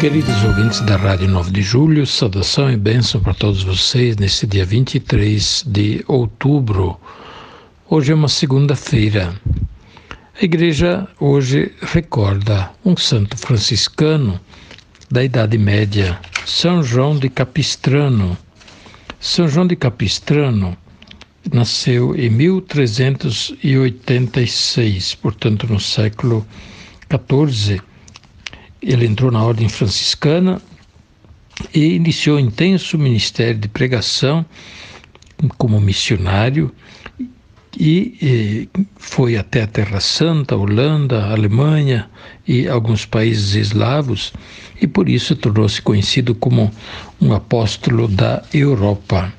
Queridos ouvintes da Rádio 9 de Julho, saudação e bênção para todos vocês nesse dia 23 de outubro. Hoje é uma segunda-feira. A igreja hoje recorda um santo franciscano da Idade Média, São João de Capistrano. São João de Capistrano nasceu em 1386, portanto no século XIV ele entrou na ordem franciscana e iniciou intenso ministério de pregação como missionário e, e, foi até a Terra Santa, Holanda, Alemanha e alguns países eslavos e por isso tornou-se conhecido como um apóstolo da Europa.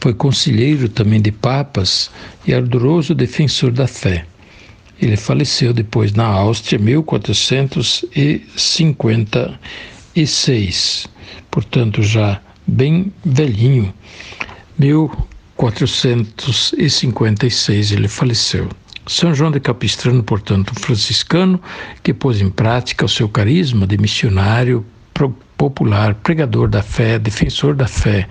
Foi conselheiro também de papas e ardoroso defensor da fé. Ele faleceu depois na Áustria, em 1456, portanto já bem velhinho. 1456 ele faleceu. São João de Capistrano, portanto, franciscano, que pôs em prática o seu carisma de missionário popular, pregador da fé, defensor da fé,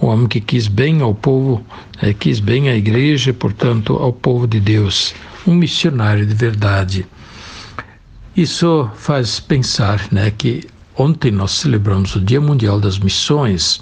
um homem que quis bem ao povo, é, quis bem à igreja, portanto, ao povo de Deus, um missionário de verdade. Isso faz pensar né, que ontem nós celebramos o Dia Mundial das Missões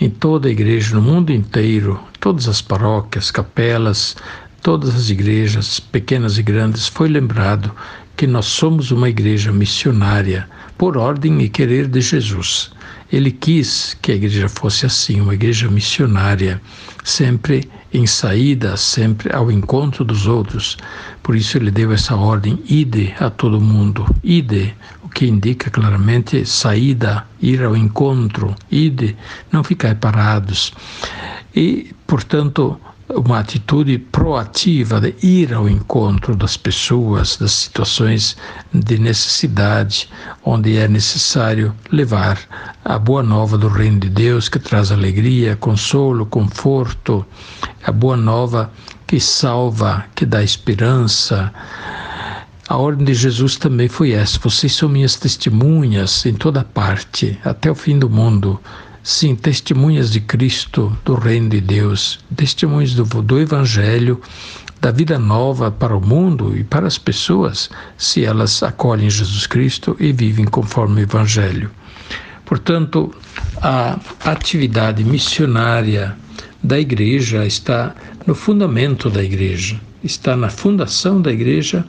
em toda a igreja, no mundo inteiro, todas as paróquias, capelas, todas as igrejas, pequenas e grandes, foi lembrado que nós somos uma igreja missionária por ordem e querer de Jesus. Ele quis que a igreja fosse assim, uma igreja missionária, sempre em saída, sempre ao encontro dos outros. Por isso ele deu essa ordem: ide a todo mundo, ide, o que indica claramente saída, ir ao encontro, ide, não ficar parados. E, portanto, uma atitude proativa de ir ao encontro das pessoas, das situações de necessidade, onde é necessário levar a boa nova do reino de Deus que traz alegria, consolo, conforto, a boa nova que salva, que dá esperança. A ordem de Jesus também foi essa: vocês são minhas testemunhas em toda parte, até o fim do mundo. Sim, testemunhas de Cristo, do Reino de Deus, testemunhas do, do Evangelho, da vida nova para o mundo e para as pessoas, se elas acolhem Jesus Cristo e vivem conforme o Evangelho. Portanto, a atividade missionária da igreja está no fundamento da igreja, está na fundação da igreja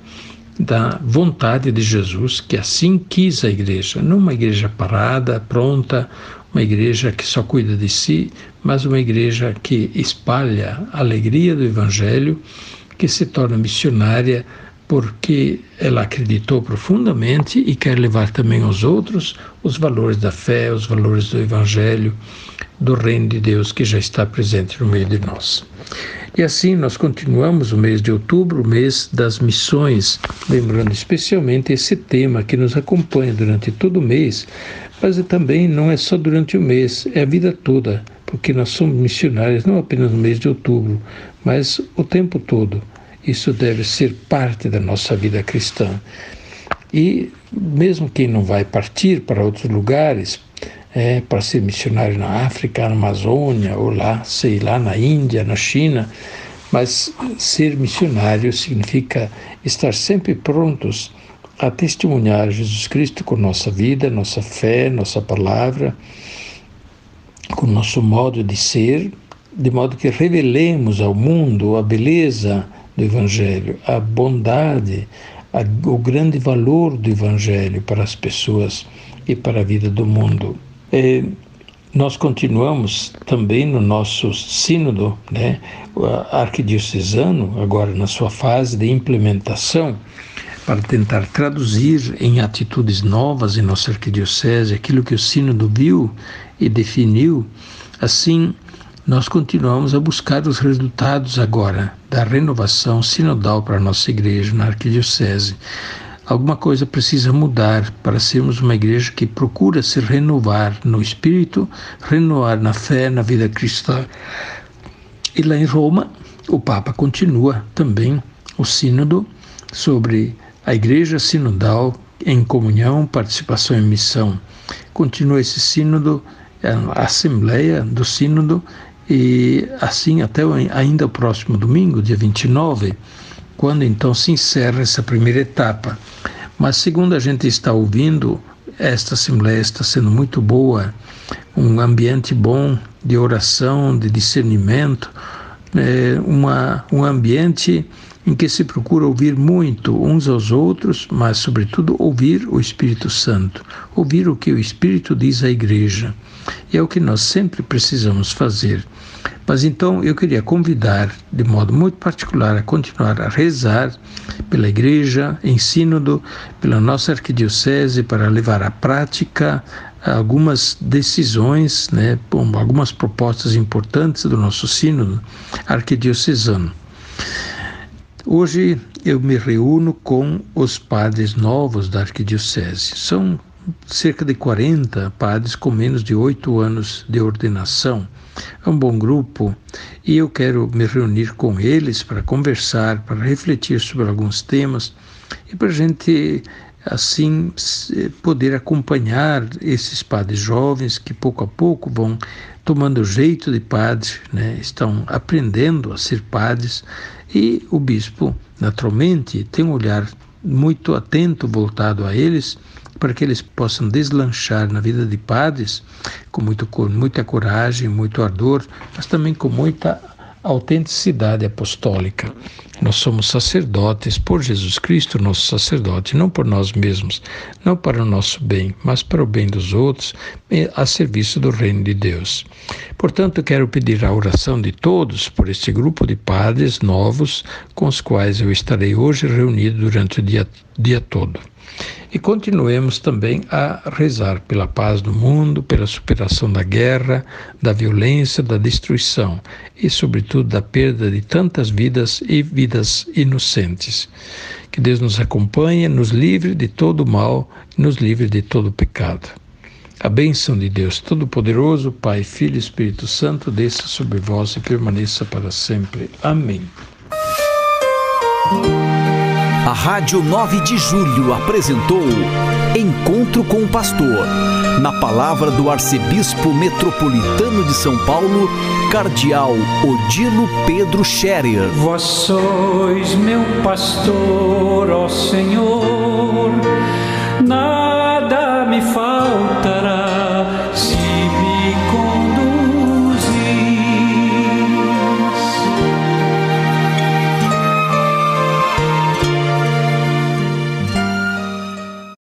da vontade de Jesus, que assim quis a igreja, não uma igreja parada, pronta, uma igreja que só cuida de si, mas uma igreja que espalha a alegria do Evangelho, que se torna missionária porque ela acreditou profundamente e quer levar também aos outros os valores da fé, os valores do Evangelho, do Reino de Deus que já está presente no meio de nós. E assim nós continuamos o mês de outubro, o mês das missões, lembrando especialmente esse tema que nos acompanha durante todo o mês, mas também não é só durante o mês, é a vida toda, porque nós somos missionários não apenas no mês de outubro, mas o tempo todo. Isso deve ser parte da nossa vida cristã. E mesmo quem não vai partir para outros lugares, é, para ser missionário na África, na Amazônia, ou lá, sei lá, na Índia, na China. Mas ser missionário significa estar sempre prontos a testemunhar Jesus Cristo com nossa vida, nossa fé, nossa palavra, com nosso modo de ser, de modo que revelemos ao mundo a beleza do Evangelho, a bondade, a, o grande valor do Evangelho para as pessoas e para a vida do mundo. É, nós continuamos também no nosso sínodo né, arquidiocesano, agora na sua fase de implementação, para tentar traduzir em atitudes novas em nossa arquidiocese aquilo que o Sínodo viu e definiu, assim nós continuamos a buscar os resultados agora da renovação sinodal para a nossa igreja na arquidiocese. Alguma coisa precisa mudar para sermos uma igreja que procura se renovar no espírito, renovar na fé, na vida cristã. E lá em Roma, o Papa continua também o sínodo sobre a igreja sinodal em comunhão, participação e missão. Continua esse sínodo, a assembleia do sínodo e assim até ainda o próximo domingo, dia 29, quando então se encerra essa primeira etapa. Mas segundo a gente está ouvindo, esta assembleia está sendo muito boa, um ambiente bom de oração, de discernimento, é uma, um ambiente em que se procura ouvir muito uns aos outros, mas, sobretudo, ouvir o Espírito Santo, ouvir o que o Espírito diz à Igreja. E é o que nós sempre precisamos fazer. Mas então eu queria convidar, de modo muito particular, a continuar a rezar pela Igreja, em Sínodo, pela nossa arquidiocese, para levar à prática algumas decisões, né, algumas propostas importantes do nosso Sínodo arquidiocesano. Hoje eu me reúno com os padres novos da arquidiocese. São cerca de 40 padres com menos de oito anos de ordenação. É um bom grupo e eu quero me reunir com eles para conversar, para refletir sobre alguns temas e para a gente assim poder acompanhar esses padres jovens que pouco a pouco vão tomando jeito de padres, né? estão aprendendo a ser padres e o bispo naturalmente tem um olhar muito atento voltado a eles para que eles possam deslanchar na vida de padres com muito, muita coragem, muito ardor, mas também com muita autenticidade apostólica. Nós somos sacerdotes por Jesus Cristo, nosso sacerdote, não por nós mesmos, não para o nosso bem, mas para o bem dos outros, a serviço do reino de Deus. Portanto, quero pedir a oração de todos por este grupo de padres novos com os quais eu estarei hoje reunido durante o dia, dia todo. E continuemos também a rezar pela paz do mundo, pela superação da guerra, da violência, da destruição e, sobretudo, da perda de tantas vidas e vidas inocentes. Que Deus nos acompanhe, nos livre de todo mal, nos livre de todo pecado. A bênção de Deus Todo-Poderoso, Pai, Filho e Espírito Santo, desça sobre vós e permaneça para sempre. Amém. A Rádio 9 de Julho apresentou Encontro com o Pastor, na palavra do Arcebispo Metropolitano de São Paulo, Cardeal Odilo Pedro Scherer. Vós sois meu pastor, ó Senhor